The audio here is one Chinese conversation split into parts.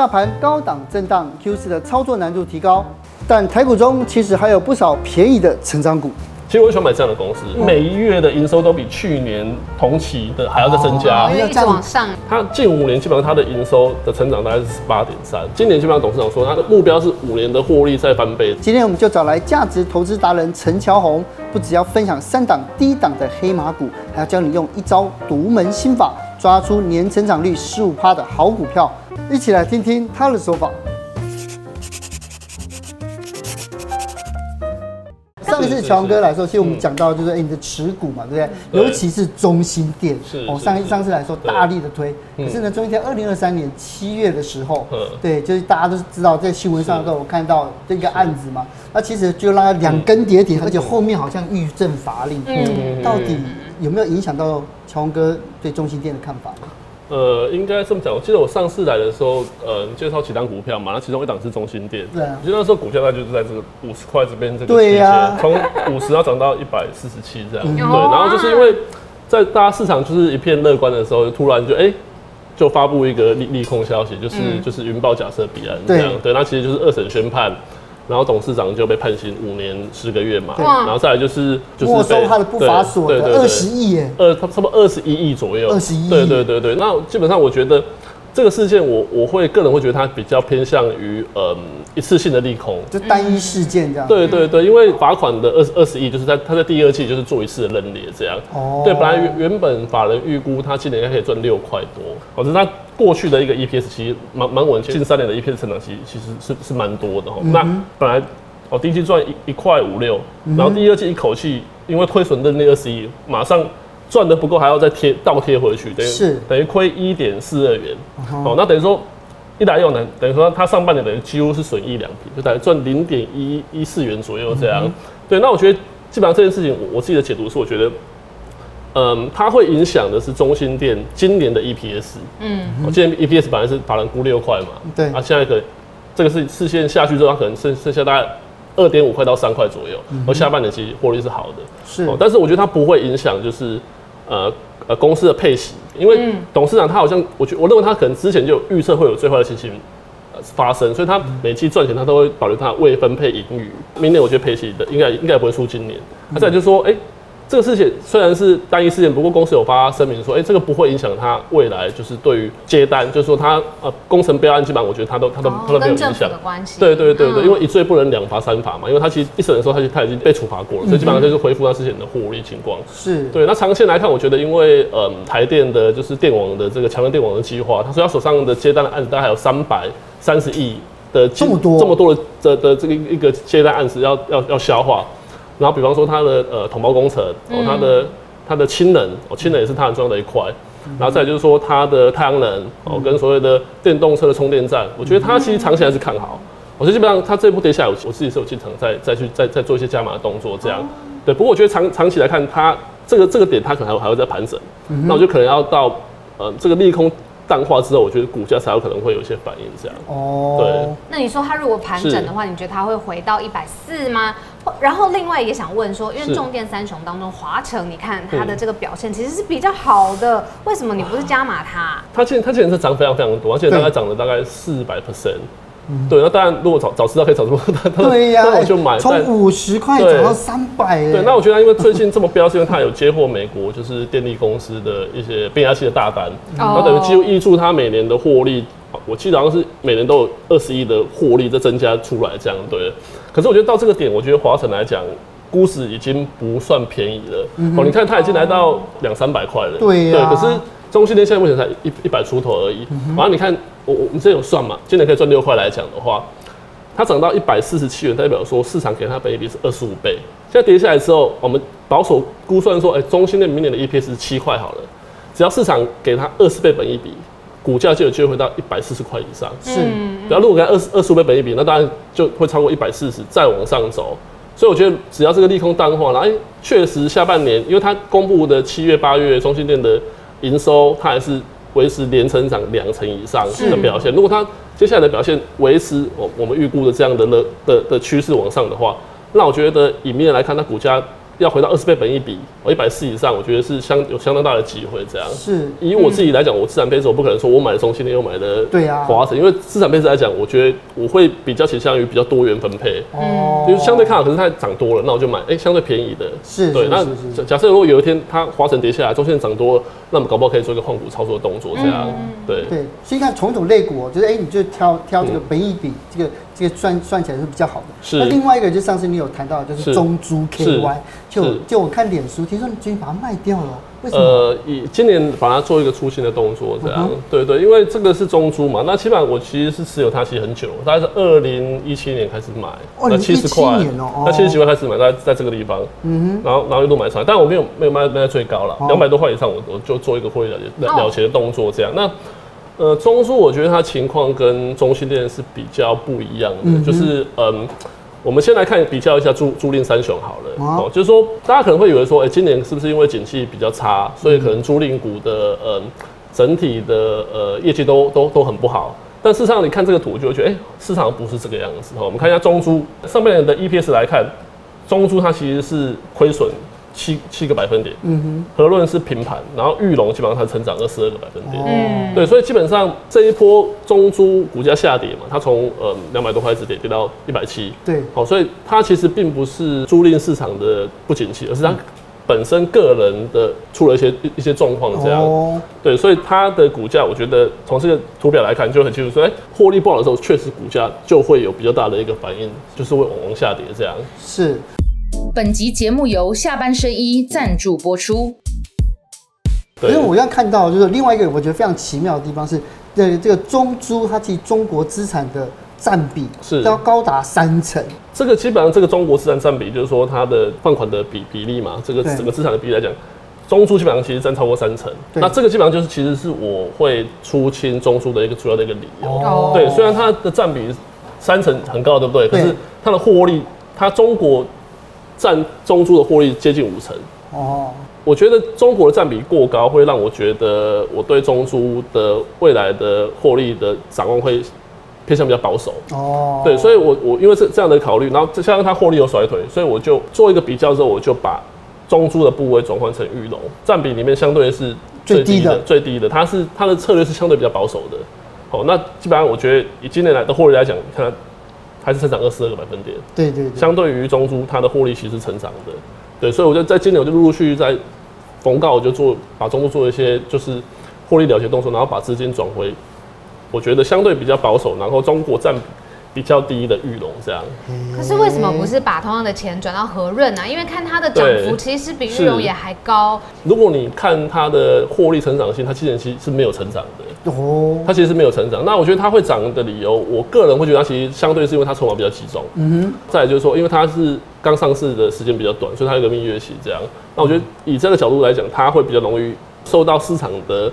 大盘高档震荡，Q 四的操作难度提高，但台股中其实还有不少便宜的成长股。其实我喜欢买这样的公司，每一月的营收都比去年同期的还要再增加，因为一直往上。它近五年基本上它的营收的成长大概是十八点三，今年基本上董事长说他的目标是五年的获利再翻倍。今天我们就找来价值投资达人陈乔宏，不只要分享三档低档的黑马股，还要教你用一招独门心法抓出年成长率十五趴的好股票，一起来听听他的说法。上一次乔哥来说，其实我们讲到就是哎，你的持股嘛，对不对？对，尤其是中心店，是哦，上一上次来说大力的推，可是呢，中兴电二零二三年七月的时候，对，就是大家都知道在新闻上都有看到这个案子嘛，那其实就让它两根跌停，而且后面好像欲振乏力，嗯，到底有没有影响到乔宏哥对中心店的看法？呃，应该这么讲。我记得我上次来的时候，呃，介绍几档股票嘛，那其中一档是中心店。对啊。我记得那时候股价大概就是在这个五十块这边这个区间，从五十要涨到一百四十七这样。对。然后就是因为在大家市场就是一片乐观的时候，突然就哎、欸，就发布一个利利空消息，就是、嗯、就是云豹假设彼岸这样。对。对。那其实就是二审宣判。然后董事长就被判刑五年十个月嘛，然后再来就是就是没收他的不法所得二十亿耶，二差不多二十一亿左右，二十一亿，对对对对。那基本上我觉得。这个事件我，我我会个人会觉得它比较偏向于嗯一次性的利空，就单一事件这样。对对对，因为罚款的二十二十亿，就是在他在第二季就是做一次的认列这样。哦。对，本来原原本法人预估他今年应该可以赚六块多，可是他过去的一个 EPS 其实蛮蛮稳，近三年的 EPS 成长其实其实是是蛮多的哈。嗯、那本来哦第一季赚一一块五六，然后第二季一口气因为亏损认列二十亿，马上。赚的不够，还要再贴倒贴回去，等于是等于亏一点四二元。哦，那等于说一来又难，等于说它上半年等于几乎是损益两平，就等于赚零点一一四元左右这样。嗯、对，那我觉得基本上这件事情，我我自己的解读是，我觉得，嗯，它会影响的是中心店今年的 EPS。嗯，我今年 EPS 本来是法人估六块嘛，对，啊，现在可能这个是视线下去之后，它可能剩剩下大概。二点五块到三块左右，而下半年其实获利是好的，是、哦，但是我觉得它不会影响，就是呃呃公司的配息，因为董事长他好像，我觉我认为他可能之前就预测会有最坏的情形发生，所以他每期赚钱他都会保留他未分配盈余，明年我觉得配息的应该应该不会输今年，他再就是说，哎、欸。这个事情虽然是单一事件，不过公司有发声明说，哎、欸，这个不会影响他未来，就是对于接单，就是说他呃工程标案基本上，我觉得他都他都、哦、他都没有影响。对对对对，嗯、因为一罪不能两罚三罚嘛，因为他其实一审的时候他就他已经被处罚过了，所以基本上就是恢复他之前的获利情况。是对。那长线来看，我觉得因为嗯台电的就是电网的这个强韧电网的计划，他说他手上的接单的案子大概还有三百三十亿的这么多这么多的的的这个一个接单案子要要要消化。然后，比方说它的呃同胞工程哦，它的它的氢能哦，氢能也是它很重要的一块。然后再就是说它的太阳能哦，跟所谓的电动车的充电站，我觉得它其实长期还是看好。我觉得基本上它这一波跌下来，我我自己是有进场再再去再再做一些加码的动作这样。对，不过我觉得长长期来看，它这个这个点它可能还会还会再盘整。那我就可能要到呃这个利空。淡化之后，我觉得股价才有可能会有一些反应，这样。哦，对。那你说它如果盘整的话，你觉得它会回到一百四吗？然后另外也想问说，因为重电三雄当中，华城，你看它的这个表现其实是比较好的，为什么你不是加码它？它现它现在是涨非常非常多，而且大概涨了大概四百 percent。对，那当然，如果早早知道可以早这么多，对呀，那我就买。从五十块涨到三百，对，那我觉得因为最近这么飙，是因为他有接获美国就是电力公司的一些变压器的大单，然后等于几乎挹注他每年的获利，我记得好像是每年都有二十亿的获利在增加出来这样，对。可是我觉得到这个点，我觉得华晨来讲，估值已经不算便宜了。哦，你看它已经来到两三百块了，对呀。对，可是。中兴电现在目前才一一百出头而已，然后你看我我们这有算嘛，今年可以赚六块来讲的话，它涨到一百四十七元，代表说市场给它本益比是二十五倍。现在跌下来之后，我们保守估算说，哎，中兴电明年的 EPS 是七块好了，只要市场给它二十倍本益比，股价就有机会回到一百四十块以上。是，然后如果给它二十二十五倍本益比，那当然就会超过一百四十，再往上走。所以我觉得只要这个利空淡化了，哎，确实下半年，因为它公布的七月八月中心店的。营收它还是维持年成长两成以上的表现。如果它接下来的表现维持我我们预估的这样的的的的趋势往上的话，那我觉得以明年来看，它股价要回到二十倍本一比，我一百四以上，我觉得是相有相当大的机会。这样是以我自己来讲，我资产配置我不可能说我买了中心的又买了对啊华晨，因为资产配置来讲，我觉得我会比较倾向于比较多元分配。哦，因为相对看好，可是它涨多了，那我就买哎、欸、相对便宜的。是对，那假设如果有一天它华晨跌下来，中线涨多了，那我们搞不好可以做一个换股操作的动作。这样、嗯、对对，所以看从种类股，就是哎、欸，你就挑挑这个本一比、嗯、这个。这个算算起来是比较好的。是。那另外一个，就上次你有谈到，就是中珠 KY，就就我看脸书，听说你最近把它卖掉了，为什么？呃，以今年把它做一个出清的动作，这样。嗯、对对，因为这个是中珠嘛，那基本上我其实是持有它其实很久，大概是二零一七年开始买，哦、那七十块，那七十几块开始买，在在这个地方，嗯哼，然后然后一路买上来，但我没有没有卖卖在最高了，两百多块以上，我我就做一个获利了结了结的动作，这样。那呃，中租我觉得它情况跟中兴电是比较不一样的，嗯、就是嗯，我们先来看比较一下租租赁三雄好了，哦，就是说大家可能会以为说，哎、欸，今年是不是因为景气比较差，所以可能租赁股的嗯整体的呃业绩都都都很不好？但事实上你看这个图就会觉得，哎、欸，市场不是这个样子。我们看一下中租上半年的 EPS 来看，中租它其实是亏损。七七个百分点，嗯哼，和润是平盘，然后玉龙基本上它成长二十二个百分点，嗯，对，所以基本上这一波中租股价下跌嘛，它从呃两百多块一直跌跌到一百七，对，好，所以它其实并不是租赁市场的不景气，而是它本身个人的出了一些一些状况这样，哦，对，所以它的股价我觉得从这个图表来看就很清楚，说哎，获利不好的时候确实股价就会有比较大的一个反应，就是会往往下跌这样，是。本集节目由下半身衣赞助播出。因为我要看到就是另外一个我觉得非常奇妙的地方是，这这个中租它其实中国资产的占比是要高达三成。这个基本上这个中国资产占比就是说它的放款的比比例嘛，这个整个资产的比例来讲，中租基本上其实占超过三成。那这个基本上就是其实是我会出清中租的一个主要的一个理由。哦。对，虽然它的占比三成很高，对不对？可是它的获利，它中国。占中珠的获利接近五成哦，我觉得中国的占比过高，会让我觉得我对中珠的未来的获利的展望会偏向比较保守哦。对，所以我我因为是这样的考虑，然后加上它获利有甩腿，所以我就做一个比较之后，我就把中珠的部位转换成玉龙，占比里面相对是最低的，最低的，它是它的策略是相对比较保守的。好，那基本上我觉得以今年来的获利来讲，你看。还是成长二十二个百分点，对对，相对于中珠，它的获利其实是成长的，对，所以我就在今年我就陆陆续续在逢告我就做把中珠做一些就是获利了结动作，然后把资金转回，我觉得相对比较保守，然后中国占比较低的裕隆这样，可是为什么不是把同样的钱转到和润呢？因为看它的涨幅其实比裕隆也还高。如果你看它的获利成长性，它今年其实是没有成长的哦，它其实是没有成长。那我觉得它会涨的理由，我个人会觉得它其实相对是因为它筹码比较集中。嗯哼。再来就是说，因为它是刚上市的时间比较短，所以它有个蜜月期这样。那我觉得以这个角度来讲，它会比较容易受到市场的。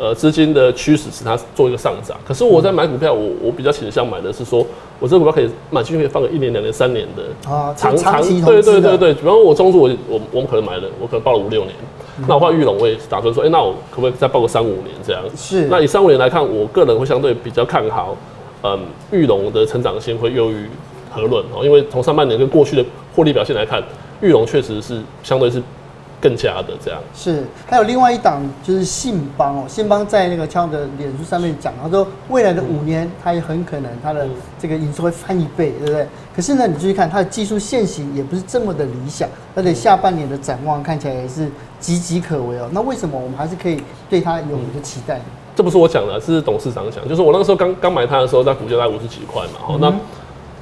呃，资金的驱使使它做一个上涨。可是我在买股票，我我比较倾向买的是说，我这个股票可以买进去，可以放个一年、两年、三年的啊，长长期对对对对。比方说我中途，我我我们可能买了，我可能抱了五六年。嗯、那我换裕隆，我也打算说，哎、欸，那我可不可以再报个三五年这样？是。那以三五年来看，我个人会相对比较看好，嗯，裕隆的成长性会优于和润哦，因为从上半年跟过去的获利表现来看，裕隆确实是相对是。更加的这样是，还有另外一档就是信邦哦，信邦在那个俏的脸书上面讲，他说未来的五年，它也很可能它的这个营收会翻一倍，对不对？可是呢，你注意看它的技术现行也不是这么的理想，而且下半年的展望看起来也是岌岌可危哦。那为什么我们还是可以对它有一个期待呢？这不是我讲的，是董事长讲，就是我那个时候刚刚买它的时候，在股价在五十几块嘛，好，那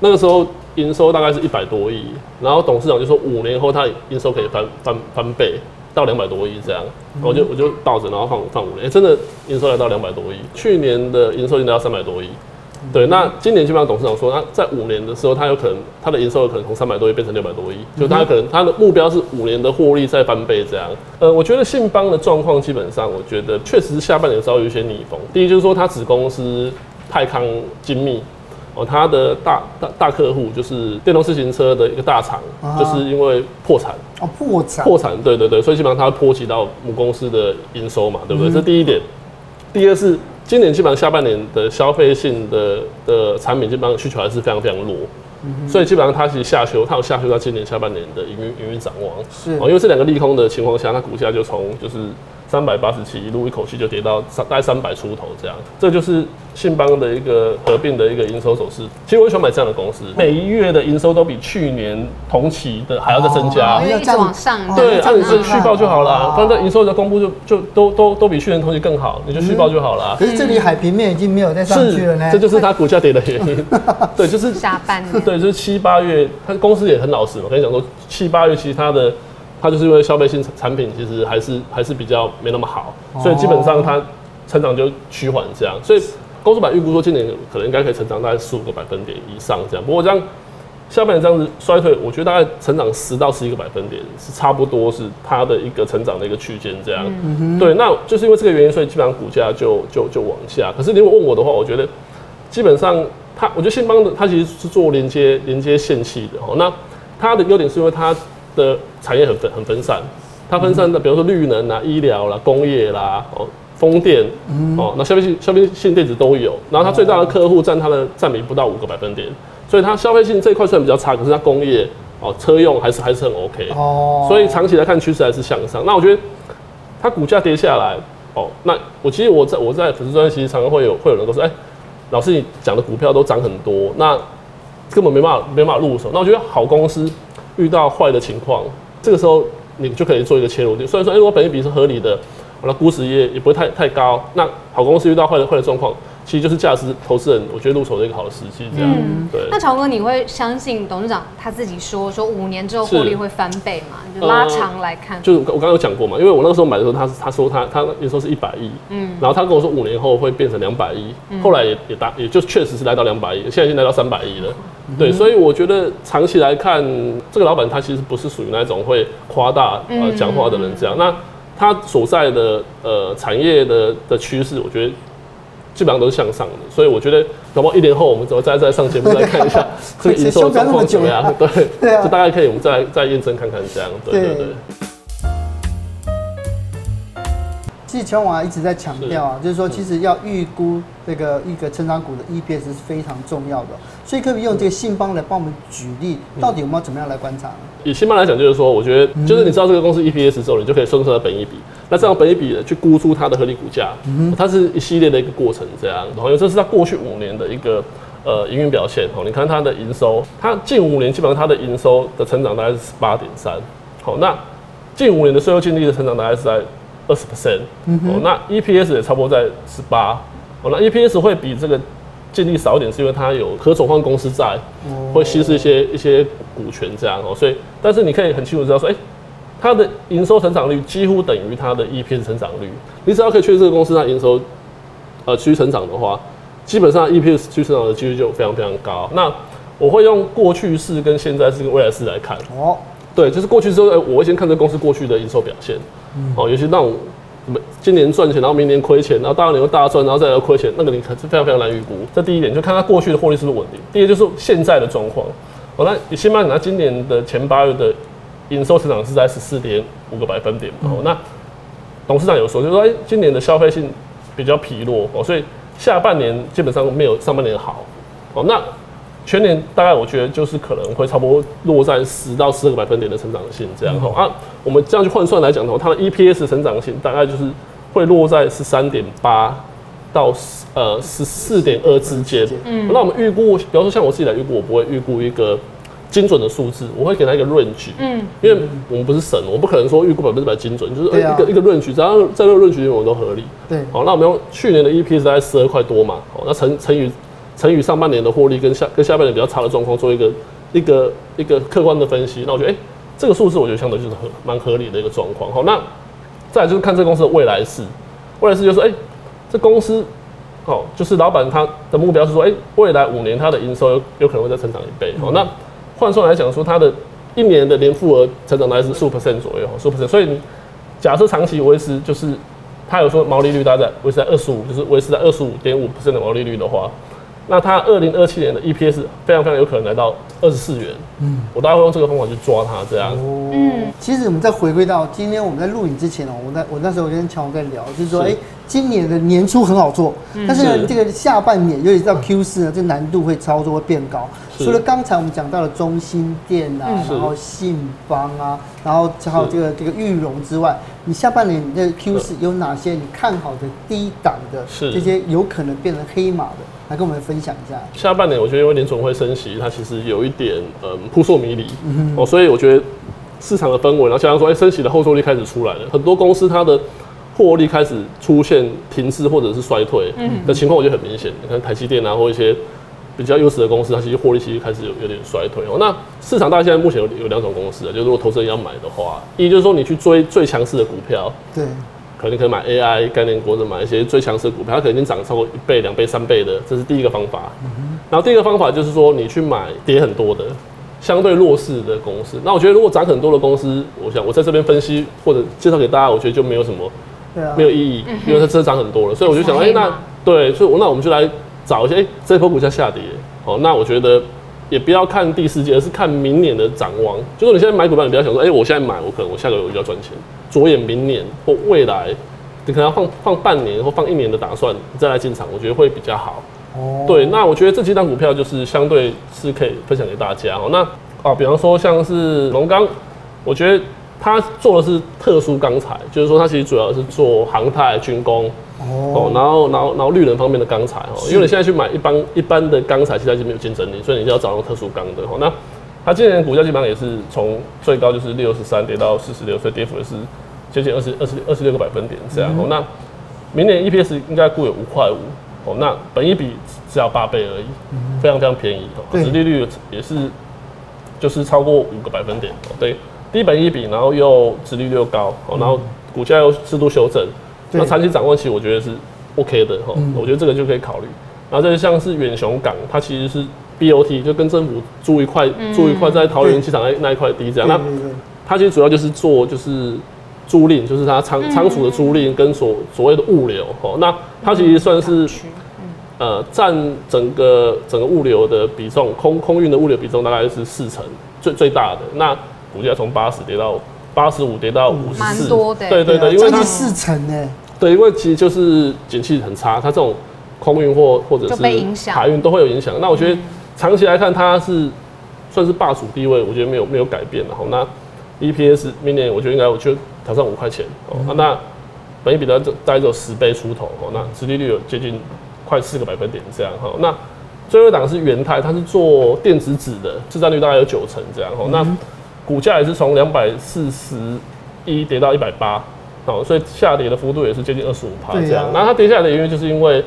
那个时候。营收大概是一百多亿，然后董事长就说五年后他营收可以翻翻翻倍到两百多亿这样，我就我就抱着，然后放放五年，欸、真的营收来到两百多亿，去年的营收已经来到三百多亿，对，那今年基本上董事长说，那在五年的时候，他有可能他的营收有可能从三百多亿变成六百多亿，就他可能他的目标是五年的获利再翻倍这样。呃，我觉得信邦的状况基本上，我觉得确实是下半年稍微有一些逆风。第一就是说，他子公司泰康精密。哦，他的大大大客户就是电动自行车的一个大厂，啊、就是因为破产哦，破产破产，对对对，所以基本上它会波及到母公司的营收嘛，对不对？嗯、这第一点。第二是今年基本上下半年的消费性的的产品基本上需求还是非常非常弱，嗯、所以基本上它其实下修，它有下修到今年下半年的营运营运展望。是哦，因为这两个利空的情况下，它股价就从就是。三百八十七，一路一口气就跌到三大概三百出头这样，这就是信邦的一个合并的一个营收走势。其实我喜欢买这样的公司，每一月的营收都比去年同期的还要再增加，因为一直往上。对，按你是续报就好了，反正营收的公布就就都都都比去年同期更好，你就续报就好了。可是这里海平面已经没有再上去了呢，这就是它股价跌的原因。对，就是下半年。对，就是七八月，它公司也很老实嘛，我跟你讲说，七八月其实它的。它就是因为消费性产品其实还是还是比较没那么好，所以基本上它成长就趋缓这样。所以公司版预估说今年可能应该可以成长大概十五个百分点以上这样。不过这样下半年这样子衰退，我觉得大概成长十到十一个百分点是差不多是它的一个成长的一个区间这样。对，那就是因为这个原因，所以基本上股价就就就往下。可是如果问我的话，我觉得基本上它，我觉得信邦的它其实是做连接连接线器的哦。那它的优点是因为它。的产业很分很分散，它分散的，比如说绿能啊、医疗啦、工业啦、哦、风电，哦，那消费性消费性电子都有。然后它最大的客户占它的占比不到五个百分点，所以它消费性这一块虽然比较差，可是它工业哦车用还是还是很 OK。哦，所以长期来看趋势还是向上。那我觉得它股价跌下来，哦，那我其实我在我在粉丝专页其实常常会有会有人都说，哎、欸，老师你讲的股票都涨很多，那根本没办法没办法入手。那我觉得好公司。遇到坏的情况，这个时候你就可以做一个切入点。虽然说，哎，我本益比是合理的，我的估值也也不会太太高。那好公司遇到坏的坏的状况。其实就是价值投资人，我觉得入手的一个好的时机，这样。嗯、对。那乔哥，你会相信董事长他自己说，说五年之后获利会翻倍吗？就拉长来看。呃、就是我刚刚有讲过嘛，因为我那个时候买的时候，他他说他他那时候是一百亿，嗯，然后他跟我说五年后会变成两百亿，后来也也达，也就确实是来到两百亿，现在已经来到三百亿了。嗯、对，所以我觉得长期来看，这个老板他其实不是属于那种会夸大呃讲话的人，这样。嗯、那他所在的呃产业的的趋势，我觉得。基本上都是向上的，所以我觉得，搞不好一年后我们怎么再再上节目再看一下 这个营收状况怎么样？对，对啊，就大概可以我们再再验证看看这样。对对对。其实乔王一直在强调啊，就是说，其实要预估这个一个成长股的 EPS 是非常重要的。所以可以用这个信邦来帮我们举例，到底我们要怎么样来观察呢？以信邦来讲，就是说，我觉得就是你知道这个公司 EPS 之后，你就可以算出它的本益比。那这样本益比去估出它的合理股价，它是一系列的一个过程，这样。然后，因为这是它过去五年的一个呃营运表现。哦，你看它的营收，它近五年基本上它的营收的成长大概是十八点三。好，那近五年的税后净利的成长大概是在。二十 percent，哦，那 EPS 也差不多在十八，哦，那 EPS 会比这个净利少一点，是因为它有可转换公司债，会稀释一些一些股权这样哦，所以，但是你可以很清楚知道说，哎、欸，它的营收成长率几乎等于它的 EPS 成长率，你只要可以确定这个公司它营收呃继续成长的话，基本上 EPS 继续成长的几率就非常非常高。那我会用过去式跟现在式跟未来式来看，哦，对，就是过去之后，我会先看这个公司过去的营收表现。哦，尤其那种什么今年赚钱，然后明年亏钱，然后大年又大赚，然后再来亏钱，那个你可是非常非常难预估。这第一点，就看它过去的获利是不是稳定。第二就是现在的状况。哦，那你信邦它今年的前八月的营收成长是在十四点五个百分点嘛？哦，那董事长有说，就是说，哎，今年的消费性比较疲弱哦，所以下半年基本上没有上半年好。哦，那。全年大概我觉得就是可能会差不多落在十到十二个百分点的成长性这样哈啊，我们这样去换算来讲的话，它的 EPS 成长性大概就是会落在十三点八到呃十四点二之间。嗯，那我们预估，比方说像我自己来预估，我不会预估一个精准的数字，我会给他一个 range。嗯，因为我们不是神，我不可能说预估百分之百精准，就是一个一个 range，只要在这个 range 里面我们都合理。对，好，那我们用去年的 EPS 大概十二块多嘛，好，那乘乘以。乘以上半年的获利跟下跟下半年比较差的状况做一个一个一个客观的分析，那我觉得哎、欸，这个数字我觉得相对就是合蛮合理的一个状况。好，那再来就是看这个公司的未来式，未来式就是说，哎、欸，这公司好，就是老板他的目标是说，哎、欸，未来五年他的营收有有可能会再成长一倍。好，那换算来讲说，它的一年的年复合成长大概是十五 percent 左右，十五 percent。所以假设长期维持，就是它有说毛利率大概维持在二十五，就是维持在二十五点五 percent 的毛利率的话。那它二零二七年的 EPS 非常非常有可能来到二十四元。嗯，我大概会用这个方法去抓它，这样。嗯，其实我们再回归到今天我们在录影之前哦，我在我那时候跟乔王在聊，就是说，哎，今年的年初很好做，但是呢，这个下半年，尤其到 Q 四呢，这难度会操作会变高。除了刚才我们讲到的中心店啊，然后信邦啊，然后还有这个这个玉龙之外，你下半年的 Q 四有哪些你看好的低档的这些有可能变成黑马的？来跟我们分享一下。下半年我觉得因为联总会升息，它其实有一点嗯扑朔迷离哦，所以我觉得市场的氛围，然后加上说哎升息的后坐力开始出来了，很多公司它的获利开始出现停滞或者是衰退的情况，我觉得很明显。你看台积电啊，或一些比较优势的公司，它其实获利其实开始有有点衰退哦。那市场大概现在目前有有两种公司啊，就是如果投资人要买的话，一就是说你去追最强势的股票，对。可能可以买 AI 概念股，或者买一些最强势股票，它可能已经涨超过一倍、两倍、三倍的，这是第一个方法。然后第二个方法就是说，你去买跌很多的、相对弱势的公司。那我觉得，如果涨很多的公司，我想我在这边分析或者介绍给大家，我觉得就没有什么，没有意义，因为它真的涨很多了。所以我就想，哎，那对，所以那我们就来找一些，哎，这波股价下跌，好，那我觉得也不要看第四季，而是看明年的展望。就是你现在买股票，你不要想说，哎，我现在买，我可能我下个月我就要赚钱。着眼明年或未来，你可能要放放半年或放一年的打算，你再来进场，我觉得会比较好。哦，对，那我觉得这几档股票就是相对是可以分享给大家哦。那啊，比方说像是龙钢，我觉得它做的是特殊钢材，就是说它其实主要是做航太、军工哦，然后然后然后绿能方面的钢材哦。因为你现在去买一般一般的钢材，其实已经没有竞争力，所以你就要找那种特殊钢的哦。那它今年股价基本上也是从最高就是六十三跌到四十六，所以跌幅也是接近二十二十二十六个百分点这样。哦、嗯，那明年 EPS 应该估有五块五哦，那本一比只要八倍而已，嗯、非常非常便宜哦。殖利率也是就是超过五个百分点哦，对，低本一比，然后又殖利率又高哦，然后股价又适度修正，嗯、那长期展望其实我觉得是 OK 的哈，嗯、我觉得这个就可以考虑。然后这就像是远雄港，它其实是。BOT 就跟政府租一块，租一块在桃园机场那那一块地这样。那它其实主要就是做就是租赁，就是它仓仓储的租赁跟所所谓的物流哦。那它其实算是呃占整个整个物流的比重，空空运的物流比重大概是四成，最最大的。那股价从八十跌到八十五，跌到五十四，对对对，因为它四成呢。对，因为其实就是景气很差，它这种空运或或者是海运都会有影响。那我觉得。长期来看，它是算是霸主地位，我觉得没有没有改变的哈。那 EPS 明年我觉得应该我就挑战五块钱哦。嗯、那本益比大概只有十倍出头哦。那殖利率有接近快四个百分点这样哈。那最后一档是元泰，它是做电子纸的，市占率大概有九成这样哈。那股价也是从两百四十一跌到一百八哦，所以下跌的幅度也是接近二十五趴这样。那、啊、它跌下来的原因就是因为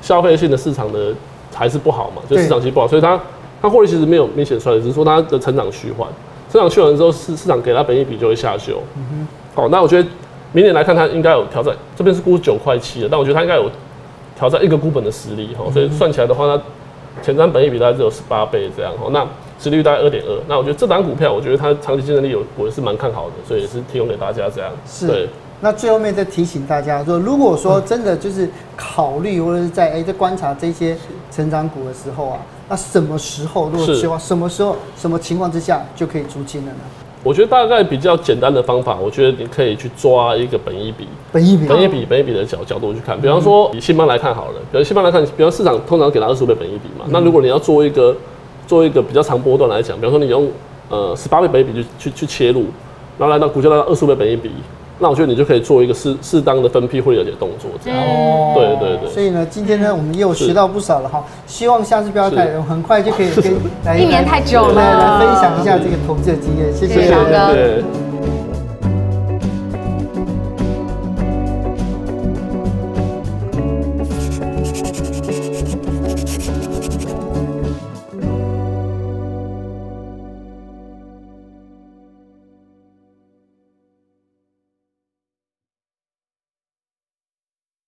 消费性的市场的。还是不好嘛，就市场其实不好，所以它它获利其实没有明显出来，只是说它的成长趋缓，成长趋缓之后市市场给它本益比就会下修。嗯哼，好，那我觉得明年来看它应该有挑战，这边是估九块七的，但我觉得它应该有挑战一个股本的实力哈，所以算起来的话，它前瞻本益比大概只有十八倍这样哈，那市利率大概二点二，那我觉得这档股票我觉得它长期竞争力有我也是蛮看好的，所以也是提供给大家这样。是。对。那最后面再提醒大家说，如果说真的就是考虑或者是在哎在观察这些成长股的时候啊，那什么时候如果希望什么时候什么情况之下就可以出金了呢？我觉得大概比较简单的方法，我觉得你可以去抓一个本益比，本益比，本益比，本益比的角角度去看。比方说以信邦来看好了，比如信邦来看，比方市场通常给它二十五倍本益比嘛，那如果你要做一个做一个比较长波段来讲，比方说你用呃十八倍本益比去去去切入，然后来到股价来到二十五倍本益比。那我觉得你就可以做一个适适当的分批获利了解动作，这样。哦，对对对。所以呢，今天呢，我们又学到不少了哈。希望下次不要太人，很快就可以跟来 一年太久了，来分享一下这个投资的经验。谢谢。